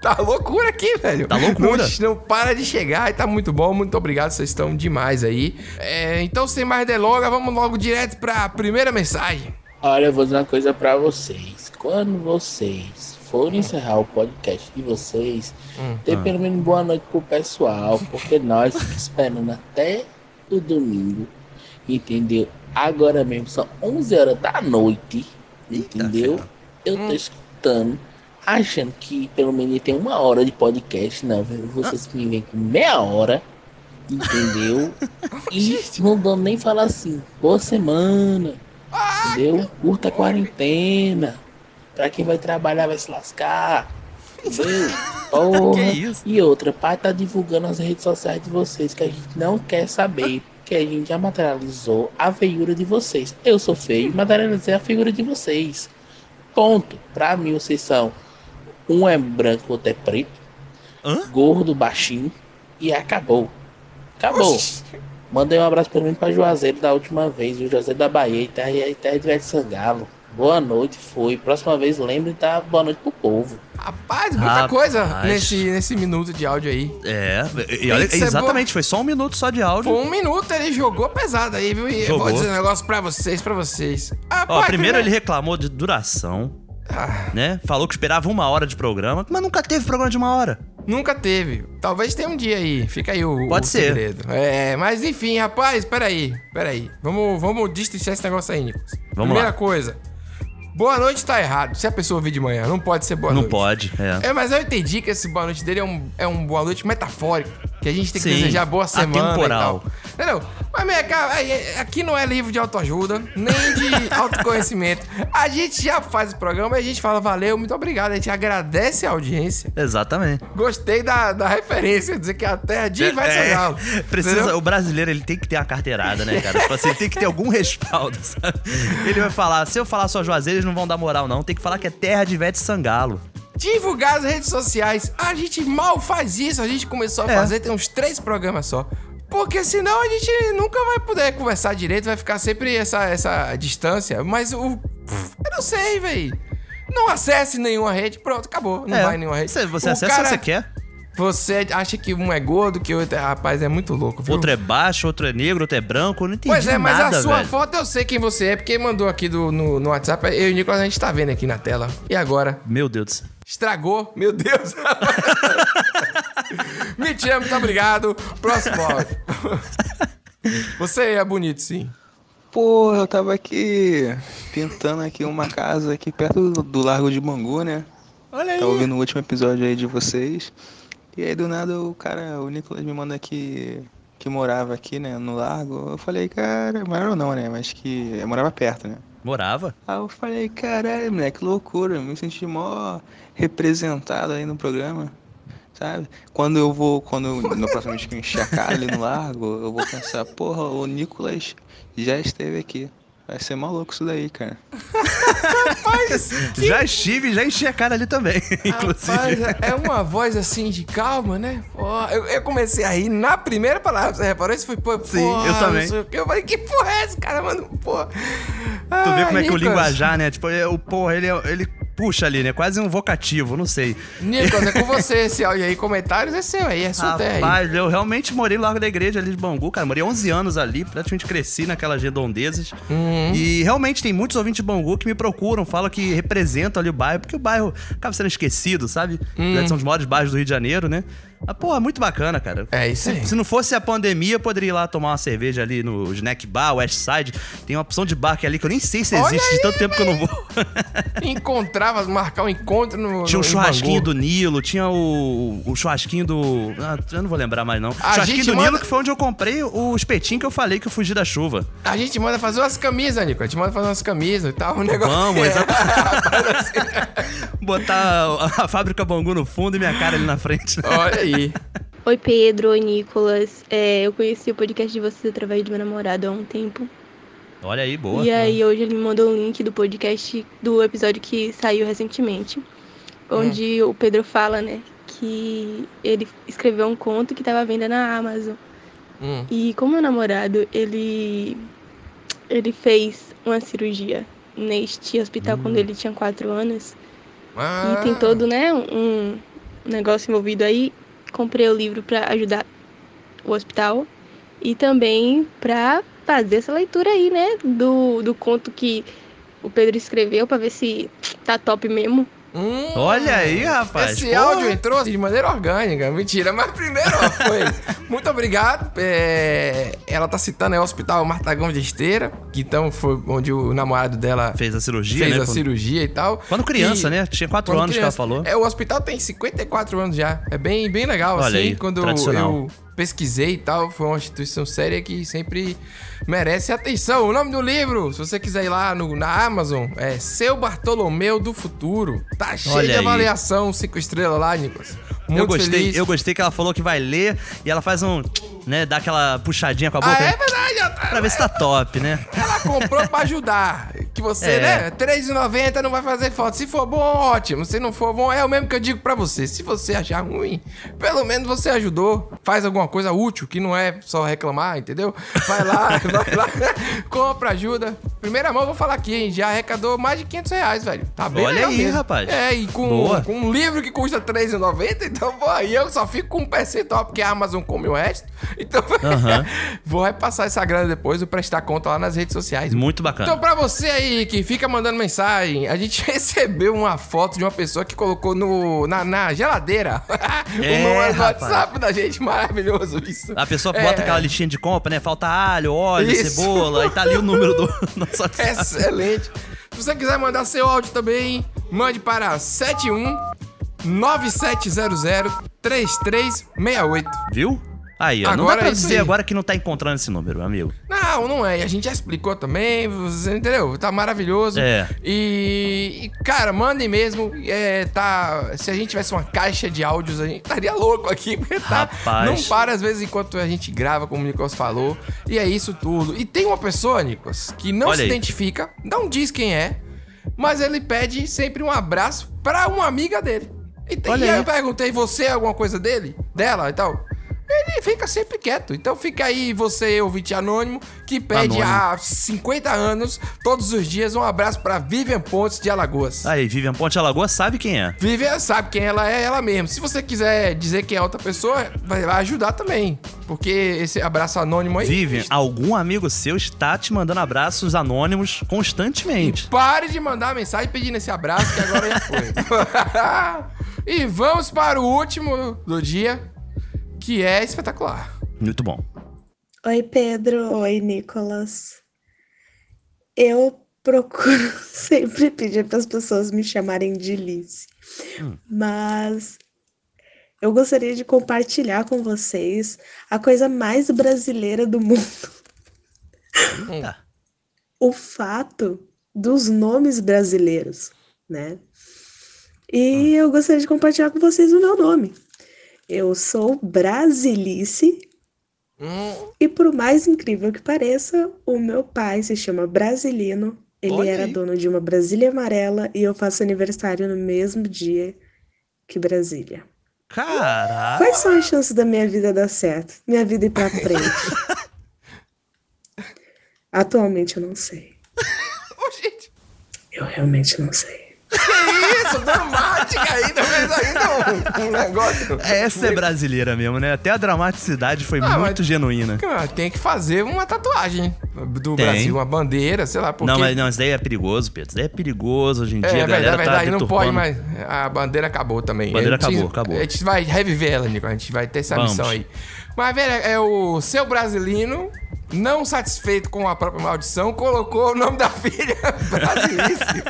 Tá loucura aqui, velho. Tá loucura. Não, não para de chegar e tá muito bom. Muito obrigado, vocês estão demais aí. É, então, sem mais delongas, vamos logo direto pra primeira mensagem. Olha, eu vou dizer uma coisa pra vocês. Quando vocês forem encerrar o podcast de vocês, Hum. dê Ah. pelo menos boa noite pro pessoal, porque nós ficamos esperando até o domingo, entendeu? Agora mesmo são 11 horas da noite, entendeu? Eu tô escutando, achando que pelo menos tem uma hora de podcast, não, vocês que me vêm com meia hora, entendeu? E não dão nem falar assim, boa semana, entendeu? Curta a quarentena. Pra quem vai trabalhar vai se lascar. Porra. E outra, pai tá divulgando as redes sociais de vocês que a gente não quer saber. Que a gente já materializou a figura de vocês. Eu sou feio, materializei a figura de vocês. Ponto. Pra mim, vocês são. Um é branco, outro é preto. Gordo, baixinho. E acabou. Acabou. Mandei um abraço pelo menos pra Juazeiro da última vez, o Juazeiro da Bahia e terra, e terra de Sangalo. Boa noite, foi. Próxima vez lembre de dar boa noite pro povo. Rapaz, muita Rapaz. coisa nesse, nesse minuto de áudio aí. É, e olha, exatamente, foi só um minuto só de áudio. Foi um minuto, ele jogou pesado aí, viu? E eu Jogou. vou dizer um negócio pra vocês, pra vocês. Ó, Rapaz, primeiro ele reclamou de duração, Ah. né? Falou que esperava uma hora de programa, mas nunca teve programa de uma hora. Nunca teve. Talvez tenha um dia aí. Fica aí o, Pode o ser. segredo. É, mas enfim, rapaz, peraí. Peraí. Vamos, vamos destrinchar esse negócio aí, Nicolas. Vamos Primeira lá. coisa. Boa noite tá errado. Se a pessoa ouvir de manhã, não pode ser boa não noite. pode, é. É, mas eu entendi que esse boa noite dele é um, é um boa noite metafórico. Que a gente tem que Sim, desejar boa semana atemporal. e tal. Entendeu? Mas, minha cara, aí, aqui não é livro de autoajuda, nem de autoconhecimento. A gente já faz o programa e a gente fala, valeu, muito obrigado. A gente agradece a audiência. Exatamente. Gostei da, da referência, dizer que é a terra de Ivete É, Sangalo. precisa, Entendeu? o brasileiro ele tem que ter uma carteirada, né, cara? Tipo assim, ele tem que ter algum respaldo, sabe? Ele vai falar, se eu falar só Juazeiro, eles não vão dar moral, não. Tem que falar que é terra de Ivete Sangalo. Divulgar as redes sociais. A gente mal faz isso. A gente começou a É. fazer, tem uns três programas só. Porque senão a gente nunca vai poder conversar direito, vai ficar sempre essa, essa distância. Mas o. Eu não sei, velho. Não acesse nenhuma rede, pronto, acabou. Não É. vai nenhuma rede. Você- você O acessa se você quer. Você acha que um é gordo, que o outro é. Rapaz, é muito louco, viu? Outro é baixo, outro é negro, outro é branco. Eu não entendi Pois é, mas nada, a sua velho. foto eu sei quem você é, porque mandou aqui do, no, no WhatsApp. Eu e o Nicolas, a gente tá vendo aqui na tela. E agora? Meu Deus. Estragou? Meu Deus. Mentira, muito obrigado. Próximo áudio. Você é bonito, sim. Pô, eu tava aqui pintando aqui uma casa aqui perto do, do Largo de Bangu, né? Olha aí. Tava ouvindo o último episódio aí de vocês. E aí do nada o cara, o Nicolas me manda que que morava aqui, né, no Largo. Eu falei, cara, morava não, né, mas que eu morava perto, né? Morava? Aí eu falei, caralho, moleque, que loucura, eu me senti mó representado aí no programa, sabe? Quando eu vou, quando eu, no próximo vez que eu encher a cara ali no largo, eu vou pensar, porra, o Nicolas já esteve aqui. Vai ser maluco isso daí, cara. Rapaz, Já estive, já enchi a cara ali também, inclusive. Rapaz, é uma voz assim de calma, né? Pô, eu, eu comecei a rir na primeira palavra. Você reparou? Isso foi, pô, Sim, pô, eu também. não sei o quê. Eu falei, que porra é essa, cara, mano? Pô. Tu vê como é que o linguajar, né? Tipo, é- o porra, ele, é- ele puxa ali, né? Quase um vocativo, não sei. Nicolas, é com você esse áudio aí. Comentários é seu aí, é sua. Rapaz, eu realmente morei Largo da Igreja ali de Bangu, cara. Morei 11 anos ali, praticamente cresci naquelas redondezas. Uhum. E realmente tem muitos ouvintes de Bangu que me procuram, falam que representam ali o bairro, porque o bairro acaba sendo esquecido, sabe? Hum. São os maiores bairros do Rio de Janeiro, né? Mas, porra, muito bacana, cara. É isso aí. Se, se não fosse a pandemia, eu poderia ir lá tomar uma cerveja ali no Snack Bar, West Side. Tem uma opção de bar que é ali que eu nem sei se Olha existe de tanto tempo que eu não vou. Encontrava, marcar um encontro no. Tinha o em churrasquinho do Nilo, tinha o, o churrasquinho do. Ah, eu não vou lembrar mais, não. A churrasquinho do manda- Nilo, que foi onde eu comprei o espetinho que eu falei que eu fugi da chuva. A gente manda fazer umas camisas, Nico. A gente manda fazer umas camisas e tal. Um negócio. Vamos, É. exatamente. Botar a fábrica Bangu no fundo e minha cara ali na frente. Olha aí. Oi Pedro, oi Nicolas. É, eu conheci o podcast de vocês através do meu namorado há um tempo. Olha aí, boa. E aí hoje ele me mandou um link do podcast do episódio que saiu recentemente. Onde o Pedro fala, né, que ele escreveu um conto que estava à venda na Amazon. Hum. E como meu namorado, ele ele fez uma cirurgia neste hospital quando ele tinha quatro anos. Ah. E tem todo, né, um, negócio envolvido aí, comprei o livro para ajudar o hospital e também para fazer essa leitura aí, né, do, do conto que o Pedro escreveu para ver se tá top mesmo. Olha aí, rapaz. Esse Porra. áudio entrou de maneira orgânica, mentira. Mas primeiro foi. Muito obrigado. É, ela tá citando aí o Hospital Martagão de Esteira, que então foi onde o namorado dela Fez a cirurgia, fez né? a Quando- cirurgia e tal. Quando criança, E- né? Tinha quatro quando anos que ela criança. falou. É, o hospital tem 54 anos já. É bem, bem legal, Olha assim. aí, quando tradicional. eu pesquisei e tal, foi uma instituição séria que sempre merece atenção. O nome do livro, se você quiser ir lá no, na Amazon, é Seu Bartolomeu do Futuro. Tá cheio Olha de aí. avaliação, cinco estrelas lá, Nicolas. Muito eu gostei, feliz. eu gostei que ela falou que vai ler e ela faz um, né, dá aquela puxadinha com a boca. Ah, é verdade. Pra ver se tá top, né? Ela comprou pra ajudar. Que você, É. né? R$3,90 não vai fazer falta. Se for bom, ótimo. Se não for bom, é o mesmo que eu digo pra você. Se você achar ruim, pelo menos você ajudou. Faz alguma coisa útil, que não é só reclamar, entendeu? Vai lá, vai lá, compra, ajuda. Primeira mão, vou falar aqui, hein? Já arrecadou mais de 500 reais, velho. Tá bem Olha aí, mesmo. rapaz. É, e com, Boa. com um livro que custa R$3,90, então, pô, aí eu só fico com um percentual, porque a Amazon come o resto. Então, Aham. vou repassar essa grana depois, vou prestar conta lá nas redes sociais. Muito bacana. Então, pra você aí que fica mandando mensagem, a gente recebeu uma foto de uma pessoa que colocou no, na, na geladeira É, o número do. WhatsApp da gente. Maravilhoso isso. A pessoa É. bota aquela listinha de compra, né? Falta alho, óleo, Isso. cebola, aí tá ali o número do nosso WhatsApp. Excelente. Se você quiser mandar seu áudio também, mande para 71 9700 3368. Viu? Aí, ó. não Agora dá pra é dizer agora que não tá encontrando esse número, amigo. Não, não é. E A gente já explicou também, você entendeu? Tá maravilhoso. É. E, e, cara, mandem mesmo. É, tá, se a gente tivesse uma caixa de áudios, a gente estaria louco aqui. Porque tá, Rapaz. não para às vezes enquanto a gente grava, como o Nicolas falou. E é isso tudo. E tem uma pessoa, Nicolas, que não Olha se aí. identifica, não diz quem é, mas ele pede sempre um abraço pra uma amiga dele. E, e aí aí. eu perguntei, você é alguma coisa dele? Dela e tal? Ele fica sempre quieto. Então fica aí você, ouvinte anônimo, que pede Anônimo. há 50 anos, todos os dias, um abraço pra Vivian Pontes de Alagoas. Aí, Vivian Ponte Alagoas sabe quem é. Vivian sabe quem ela é, ela mesma. Se você quiser dizer quem é outra pessoa, vai ajudar também. Porque esse abraço anônimo aí. Vivian, algum amigo seu está te mandando abraços anônimos constantemente. Pare de mandar mensagem pedindo esse abraço, que agora já foi. e vamos para o último do dia, que é espetacular. Muito bom. Oi, Pedro. Oi, Nicolas. Eu procuro sempre pedir para as pessoas me chamarem de Liz, mas eu gostaria de compartilhar com vocês a coisa mais brasileira do mundo. Tá. O fato dos nomes brasileiros, né? E eu gostaria de compartilhar com vocês o meu nome. Eu sou Brasilice. E por mais incrível que pareça, o meu pai se chama Brasilino. Ele Olha era aí. dono de uma Brasília amarela e eu faço aniversário no mesmo dia que Brasília. Caraca. Quais são as chances da minha vida dar certo? Minha vida ir pra frente? Atualmente eu não sei. Eu realmente não sei. Isso, dramática ainda, fez ainda um, um negócio. Essa é brasileira mesmo, né? Até a dramaticidade foi Ah, muito mas- genuína. Cara, tem que fazer uma tatuagem do Tem. Brasil, uma bandeira, sei lá, porque... Não, mas não, isso daí é perigoso, Pedro. Isso daí é perigoso hoje em dia. É, a verdade, galera verdade, tá não deturpando. pode mais. A bandeira acabou também. Bandeira A acabou, acabou. A gente vai reviver ela, Nico. A gente vai ter essa Vamos. missão aí. Mas, velho, é o seu brasilino, não satisfeito com a própria maldição, colocou o nome da filha Brasilice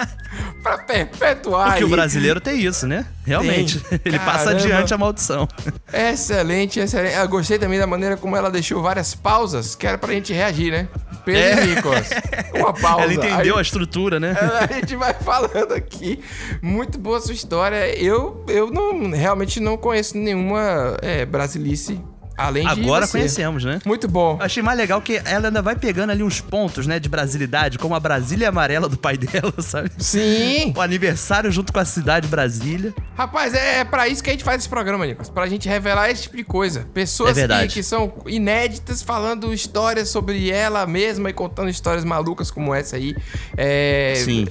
pra perpetuar. Porque o brasileiro tem isso, né? Realmente. Tem. Ele passa Caramba. adiante a maldição. Excelente, excelente. Eu gostei também da maneira como ela deixou várias pausas, que era pra gente reagir, né? Pedro É. e Nicolas. Uma pausa. Ela entendeu Aí- a estrutura, né? a gente vai falando aqui. Muito boa sua história. Eu, eu não, realmente não conheço nenhuma é, brasilice além de Agora conhecemos, né? Muito bom. Achei mais legal que ela ainda vai pegando ali uns pontos, né, de brasilidade, como a Brasília amarela do pai dela, sabe? Sim. O aniversário junto com a cidade Brasília. Rapaz, é, é pra isso que a gente faz esse programa, Nicolas. Pra gente revelar esse tipo de coisa. Pessoas É que, que são inéditas, falando histórias sobre ela mesma e contando histórias malucas como essa aí. É, Sim.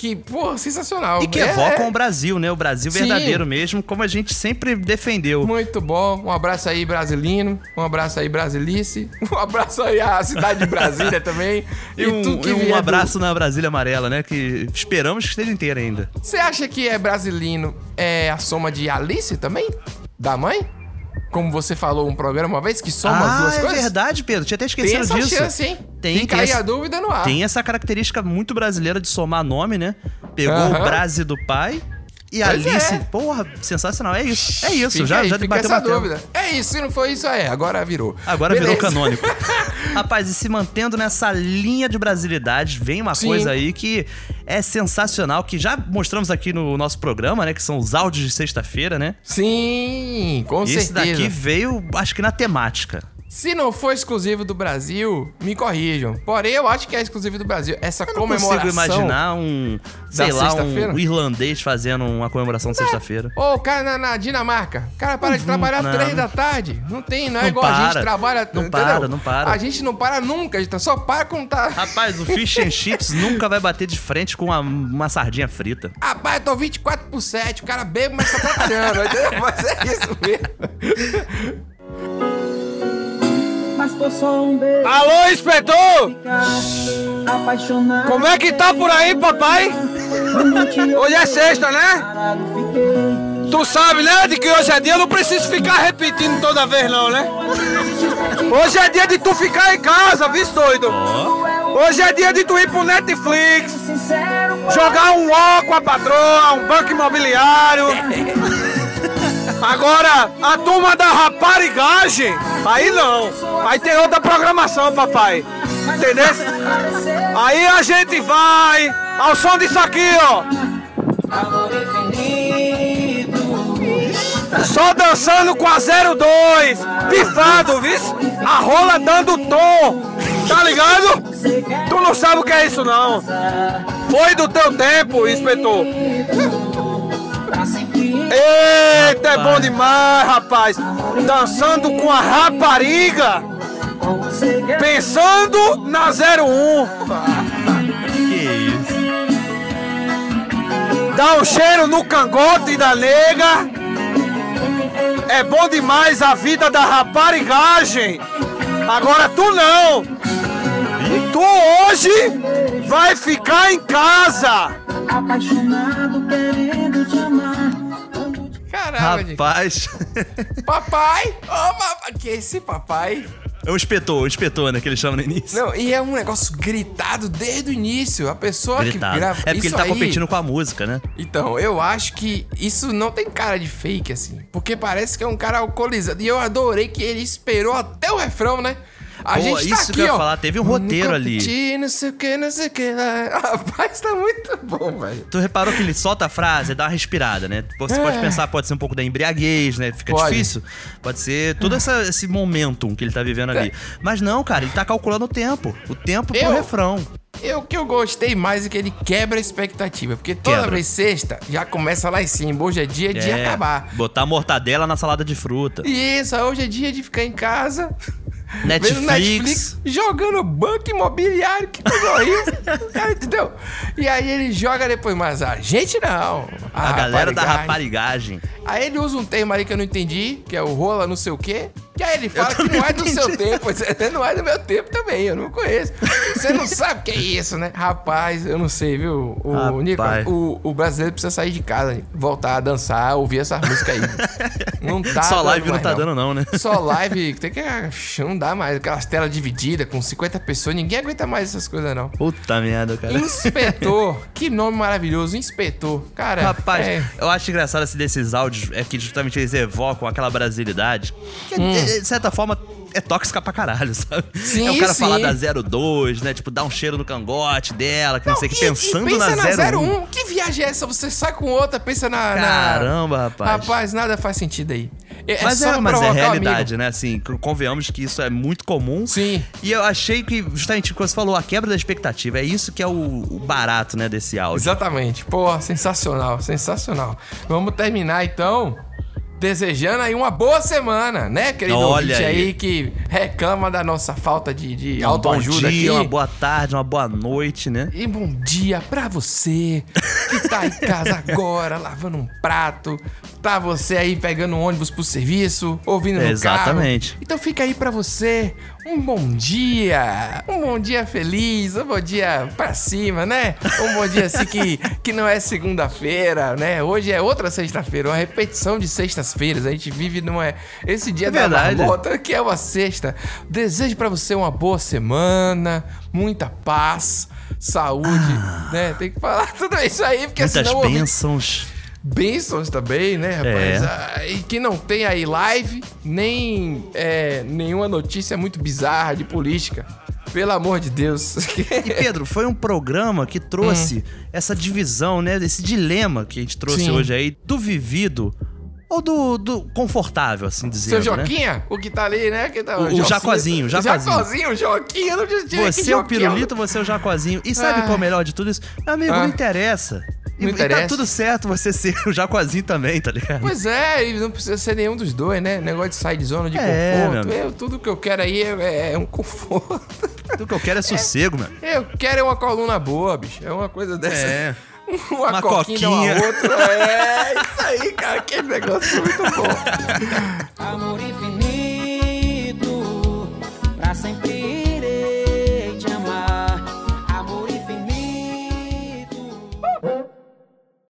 Que, pô, sensacional. E que É, evocam é. o Brasil, né? O Brasil Sim. verdadeiro mesmo, como a gente sempre defendeu. Muito bom. Um abraço aí, Brasilino. Um abraço aí, Brasilice. Um abraço aí à cidade de Brasília também. E um, tudo que e um vier do- abraço na Brasília Amarela, né? Que esperamos que esteja inteira ainda. Você acha que é brasilino é a soma de Alice também? Da mãe? Como você falou um programa uma vez, que soma as ah, duas é coisas? verdade, Pedro. Tinha até Tem esquecido essa disso. chance, hein? Tem, Fica tem aí essa- a dúvida no ar. Tem essa característica muito brasileira de somar nome, né? Pegou Aham. o Brase do pai e Pois Alice. é. Porra, sensacional. É isso. É isso. Fica já aí, já fica bateu essa bateu. dúvida. É isso, se não foi isso, é. Agora virou. Agora virou Beleza. canônico. Rapaz, e se mantendo nessa linha de brasilidade, vem uma Sim. coisa aí que é sensacional, que já mostramos aqui no nosso programa, né? Que são os áudios de sexta-feira, né? Sim, com Esse certeza. daqui veio, acho que na temática. Se não for exclusivo do Brasil, me corrijam. Porém, eu acho que é exclusivo do Brasil. Essa Não comemoração. consigo imaginar um, sei lá, um irlandês fazendo uma comemoração de sexta-feira. Ô, o cara na, na Dinamarca, o cara para de Uhum, trabalhar não. três da tarde. Não tem, não é Não igual a gente para. trabalha. Não entendeu? para, não para. A gente não para nunca, a gente só para quando tá. Rapaz, o fish and chips nunca vai bater de frente com uma, uma sardinha frita. Rapaz, eu tô 24 por 7, o cara bebe, mas tá trabalhando? Mas é isso mesmo. Mas tô só um beijo. Alô, inspetor! Apaixonado. Como é que tá por aí, papai? Hoje é sexta, né? Tu sabe, né, de que hoje é dia, eu não preciso ficar repetindo toda vez, não, né? Hoje é dia de tu ficar em casa, viu, doido? Hoje é dia de tu ir pro Netflix, jogar um ó com a patroa, um banco imobiliário. Agora, a turma da raparigagem, aí não. Aí tem outra programação, papai. Entendeu? Aí a gente vai ao som disso aqui, ó. Só dançando com a 02, pifado, viu? A rola dando tom, tá ligado? Tu não sabe o que é isso, não. Foi do teu tempo, inspetor. Eita, é bom demais, rapaz. Dançando com a rapariga. Pensando na 01. Que isso? Dá um cheiro no cangote da nega. É bom demais a vida da raparigagem. Agora tu não. Tu hoje vai ficar em casa. Apaixonado. Rapaz. Papai! Ô, papai! Que esse papai? É o inspetor, o inspetor, né? Que ele chama no início. Não, e é um negócio gritado desde o início. A pessoa Gritado. que grava. É porque ele tá aí- competindo com a música, né? Então, eu acho que isso não tem cara de fake, assim. Porque parece que é um cara alcoolizado. E eu adorei que ele esperou até o refrão, né? A Pô, gente tá isso aqui, que eu ia ó. falar, teve um roteiro ali. Não sei o que, não sei o que. lá. Rapaz, tá muito bom, velho. Tu reparou que ele solta a frase, dá uma respirada, né? Você É. pode pensar, pode ser um pouco da embriaguez, né? Fica Pode. difícil. Pode ser todo essa, esse momentum que ele tá vivendo ali. Mas não, cara, ele tá calculando o tempo. O tempo pro Eu- refrão. Eu, o que eu gostei mais é que ele quebra a expectativa. Porque toda Quebra. vez sexta já começa lá em cima. Hoje é dia de É, acabar. Botar mortadela na salada de fruta. Isso, hoje é dia de ficar em casa. Netflix. Netflix, jogando banco imobiliário, que coisa horrível. Cara, entendeu? E aí ele joga depois, mas a gente não. A, galera da raparigagem. raparigagem. Aí ele usa um termo ali que eu não entendi, que é o rola não sei o quê. Que aí ele fala que não é do seu tempo, não é do meu tempo também, eu não conheço. Você não sabe o que é isso, né? Rapaz, eu não sei, viu? O, Rapaz. Nicolas, o, o brasileiro precisa sair de casa, voltar a dançar, ouvir essas músicas aí. Não tá Só live não mais, tá dando não, né? Só live, tem que. Não dá mais. Aquelas telas divididas com 50 pessoas, ninguém aguenta mais essas coisas, não. Puta merda, cara. Inspetor, que nome maravilhoso, Inspetor. Cara, Rapaz, é- eu acho engraçado assim, desses áudios é que justamente eles evocam aquela brasilidade. Que, Hum. De, certa forma, é tóxica pra caralho, sabe? Sim, é o cara sim. falar da 02, né? Tipo, dar um cheiro no cangote dela, que não, sei o que, pensando e pensa na, na 01. 01. Que viagem é essa? Você sai com outra, pensa na. na- Caramba, rapaz. Rapaz, nada faz sentido aí. É, Mas é, pra mas é provocar o realidade, amigo. né? Assim, co- convenhamos que isso é muito comum. Sim. E eu achei que, justamente, o que você falou, a quebra da expectativa, é isso que é o, o barato, né, desse áudio. Exatamente. Pô, sensacional, sensacional. Vamos terminar então desejando aí uma boa semana, né, querido Olha ouvinte aí. aí que reclama da nossa falta de, de Um bom autoajuda dia, aqui. uma boa tarde, uma boa noite, né? E bom dia pra você que tá em casa agora, lavando um prato. Tá você aí pegando um ônibus pro serviço, ouvindo no Exatamente. carro. Então fica aí pra você um bom dia. Um bom dia feliz, um bom dia pra cima, né? Um bom dia assim que, que não é segunda-feira, né? Hoje é outra sexta-feira, uma repetição de sextas-feiras. A gente vive numa... Esse dia É da marmota, que é uma sexta. Desejo pra você uma boa semana, muita paz, saúde, né? Tem que falar tudo isso aí, porque Ah. Muitas senão... bênçãos. Bênçãos também, né, rapaz? É. Ah, e que não tem aí live, nem é, nenhuma notícia muito bizarra de política. Pelo amor de Deus. E Pedro, foi um programa que trouxe Hum. essa divisão, né? Esse dilema que a gente trouxe Sim. hoje aí do vivido ou do, do confortável, assim dizendo. Seu né? Joquinha, o que tá ali, né? Que tá, O- o. Jacozinho, o Jacozinho. Jacozinho, o Joquinha, não que Você é o pirulito, você é o jacozinho. E sabe Ah. qual é o melhor de tudo isso? Meu amigo, Ah. não interessa. E, Não e interessa. tá tudo certo você ser o jacozinho também, tá ligado? Pois é, e não precisa ser nenhum dos dois, né? Negócio de sair de zona de É, conforto. Eu, tudo que eu quero aí é, é um conforto. Tudo que eu quero é sossego, mano. Eu quero é uma coluna boa, bicho. É uma coisa dessa. É. Uma, Uma coquinha, coquinha. uma outra. É, isso aí, cara. Aquele negócio muito bom. Amor infinito, pra sempre